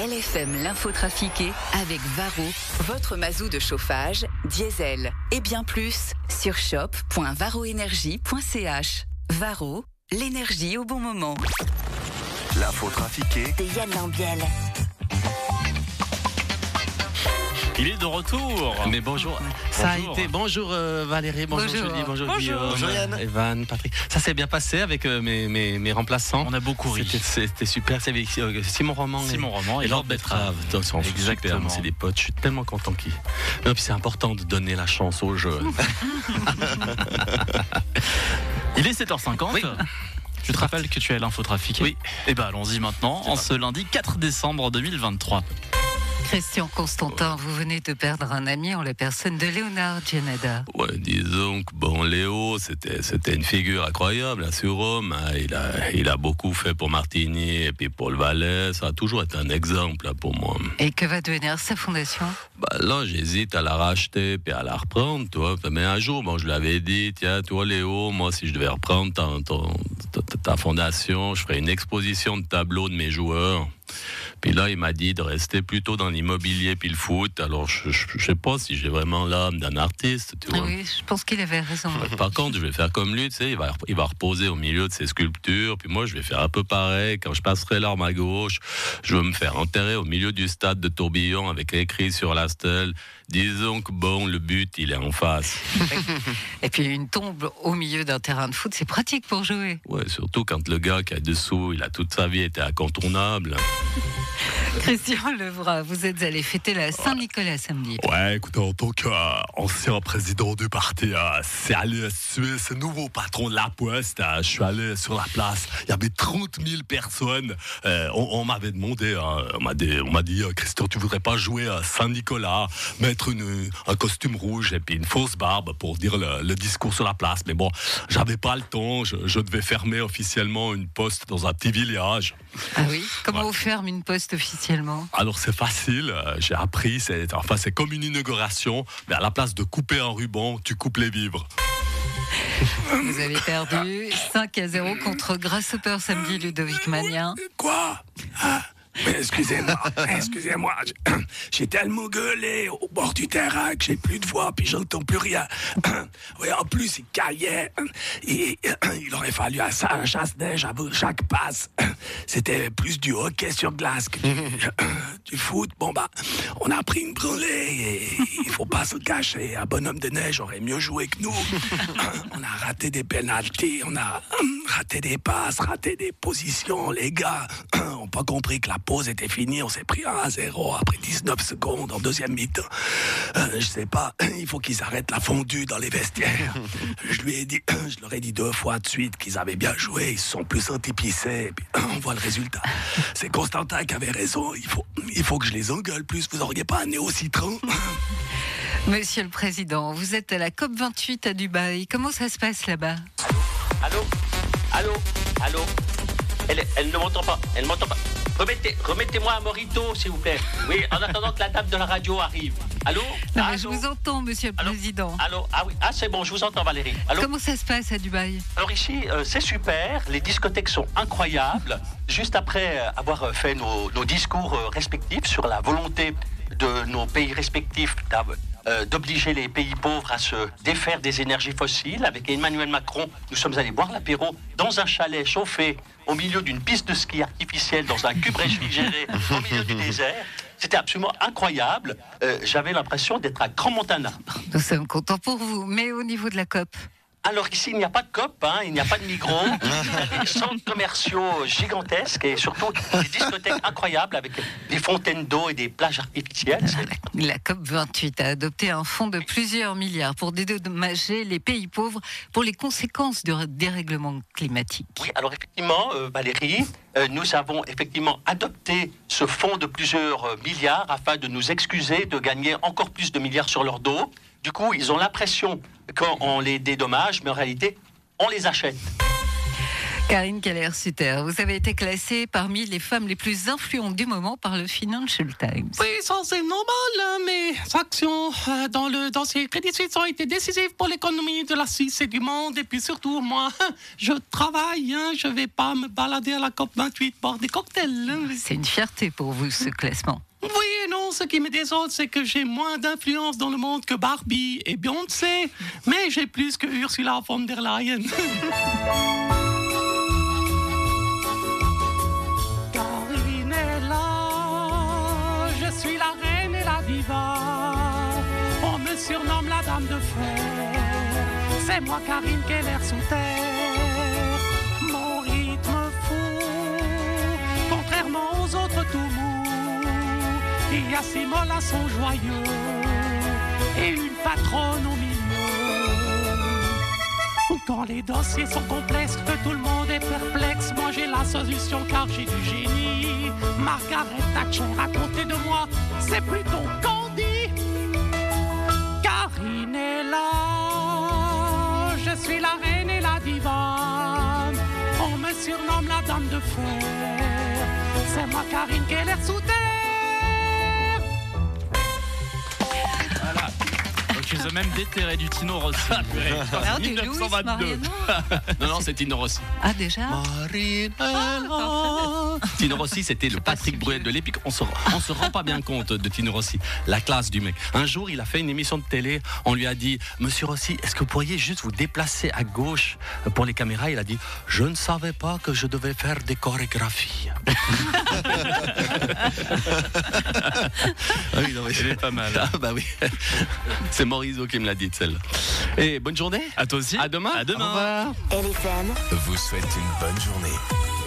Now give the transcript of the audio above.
LFM l'info trafiquée avec Varro, votre mazou de chauffage, diesel et bien plus sur shop.varroénergie.ch. Varro, l'énergie au bon moment. L'info trafiquée de Yann Lambiel. Il est de retour. Mais bonjour. Ça a été. Bonjour euh, Valérie, bonjour, Bonjour. Julie, bonjour, Bonjour. Guillaume, Bonjour, Yann. Evan, Patrick. Ça s'est bien passé avec euh, mes, mes, mes remplaçants. On a beaucoup ri. C'était- C'était super. C'est avec euh, Simon Roman. Simon Roman et et Lord Betrave. Exactement. c'est des potes. Je suis tellement content qu'ils. Non, puis c'est important de donner la chance aux jeunes. Il est 7h50. Oui. Tu te rappelles que tu es l'infotrafiqué Oui. Eh ben allons-y maintenant, en ce lundi 4 décembre 2023. Christian Constantin, vous venez de perdre un ami en la personne de Léonard Gianada. Ouais, disons que bon, Léo, c'était, c'était une figure incroyable là, sur Rome. hein. Il a, il a beaucoup fait pour Martini et puis pour le Valais. Ça a toujours été un exemple là, pour moi. Et que va devenir sa fondation? Bah là, j'hésite à la racheter puis à la reprendre, toi. Mais un jour, bon, je lui avais dit, tiens, toi, Léo, moi, si je devais reprendre ta, ta- ta fondation, je ferais une exposition de tableaux de mes joueurs. Puis là, il m'a dit de rester plutôt dans l'immobilier puis le foot. Alors, je, je, je sais pas si j'ai vraiment l'âme d'un artiste, tu vois. Oui, je pense qu'il avait raison. Par contre, je vais faire comme lui, tu sais, il va, il va reposer au milieu de ses sculptures, puis moi, je vais faire un peu pareil. Quand je passerai l'arme à gauche, je veux me faire enterrer au milieu du stade de Tourbillon avec écrit sur la stèle, disons que bon, le but, il est en face. Et puis une tombe au milieu d'un terrain de foot, c'est pratique pour jouer. Ouais, surtout quand le gars qui est dessous, il a toute sa vie été incontournable. Christian Levra, vous êtes allé fêter la Saint-Nicolas samedi. Ouais, écoute, en tant qu'ancien président du parti, euh, c'est allé suer ce nouveau patron de la Poste. euh, je suis allé sur la place. Il y avait 30 000 personnes. Euh, on on m'avait demandé, on m'a dit, on dit Christian, tu voudrais pas jouer à Saint-Nicolas, mettre une, un costume rouge et puis une fausse barbe pour dire le, le discours sur la place. Mais bon, j'avais pas le temps. Je, je devais fermer officiellement une poste dans un petit village. Ah oui? Comment on ferme une poste officiellement Alors c'est facile, euh, j'ai appris, c'est enfin c'est comme une inauguration, mais à la place de couper un ruban, tu coupes les vivres. Vous avez perdu 5 à 0 contre Grasshopper samedi, Ludovic Magnin. Quoi? Ah, mais Excusez-moi, excusez-moi. j'ai- tellement gueulé au bord du terrain que j'ai plus de voix puis j'entends plus rien. Oui, en plus, il caillait. Il aurait fallu un sa- un chasse-neige avant chaque passe. C'était plus du hockey sur glace du foot. Bon, bah, on a pris une branlée et il faut pas se cacher. Un bonhomme de neige aurait mieux joué que nous. On a raté des pénalties, on a raté des passes, raté des positions. Les gars ont pas compris que la pause était finie. On s'est pris un à 0 après 19 secondes en deuxième mi-temps. Euh, je sais pas, il faut qu'ils arrêtent la fondue dans les vestiaires. Je lui ai dit, je leur ai dit deux fois de suite qu'ils avaient bien joué. Ils sont plus sentis on voit le résultat. C'est Constantin qui avait raison. Il faut, il faut que je les engueule plus. Vous auriez pas un nez au citron Monsieur le Président, vous êtes à la COP28 à Dubaï. Comment ça se passe là-bas? Allô? Allô? Allô? Elle, elle ne m'entend pas, elle ne m'entend pas. Remettez, remettez-moi un morito, s'il vous plaît. Oui, en attendant que la dame de la radio arrive. Allô Non, Allô mais je vous entends, Monsieur le Allô Président. Allô Ah oui, ah c'est bon, je vous entends Valérie. Allô Comment ça se passe à Dubaï? Alors ici, euh, c'est super, les discothèques sont incroyables. Juste après euh, avoir euh, fait nos, nos discours respectifs sur la volonté de nos pays respectifs euh, d'obliger les pays pauvres à se défaire des énergies fossiles, avec Emmanuel Macron, nous sommes allés boire l'apéro dans un chalet chauffé au milieu d'une piste de ski artificielle, dans un cube réfrigéré au milieu du désert. C'était absolument incroyable. Euh, J'avais l'impression d'être à Grand Montana. Nous sommes contents pour vous, mais au niveau de la COP Alors ici, il n'y a pas de COP, hein, il n'y a pas de migros, il y a des centres commerciaux gigantesques et surtout des discothèques incroyables avec des fontaines d'eau et des plages artificielles. La COP28 a adopté un fonds de plusieurs milliards pour dédommager les pays pauvres pour les conséquences du dérèglement climatique. Oui, alors effectivement, euh, Valérie, euh, nous avons effectivement adopté ce fonds de plusieurs euh, milliards afin de nous excuser de gagner encore plus de milliards sur leur dos. Du coup, ils ont l'impression qu'on les dédommage, mais en réalité, on les achète. Karine Keller-Sutter, vous avez été classée parmi les femmes les plus influentes du moment par le Financial Times. Oui, ça c'est normal. hein, Mes actions euh, dans le dossier Crédit Suisse ont été décisives pour l'économie de la Suisse et du monde. Et puis surtout, moi, je travaille. Hein, je vais pas me balader à la COP28 boire des cocktails. hein. C'est une fierté pour vous, ce classement. Oui et non, ce qui me désole, c'est que j'ai moins d'influence dans le monde que Barbie et Beyoncé. Mais j'ai plus que Ursula von der Leyen. Karine est là, je suis la reine et la diva. On me surnomme la dame de fer. C'est moi Karine Keller sous terre. Mon rythme fou, contrairement aux autres tout. Il y a à son joyeux et une patronne au milieu. Quand les dossiers sont complexes, que tout le monde est perplexe, moi j'ai la solution car j'ai du génie. Margaret Thatcher à côté de moi, c'est plutôt Candy. Karine est là, je suis la reine et la diva. On me surnomme la dame de fer, c'est moi Karine Keller sous ils ont même déterré du Tino Rossi. Alors, du Louis 1922. Mariano Non, non, c'est Tino Rossi. Ah, déjà Marine Ah, Tino Rossi, c'était le Patrick si Bruel de l'épique. On se, on se rend pas bien compte de Tino Rossi, la classe du mec. Un jour, il a fait une émission de télé. On lui a dit, Monsieur Rossi, est-ce que vous pourriez juste vous déplacer à gauche pour les caméras? Il a dit, je ne savais pas que je devais faire des chorégraphies. Ah oui, non, mais Elle est pas mal. Ah bah oui, c'est Morisot qui me l'a dit celle-là. Et bonne journée. À toi aussi. À demain. À demain. Au revoir. LFM vous souhaite une bonne journée.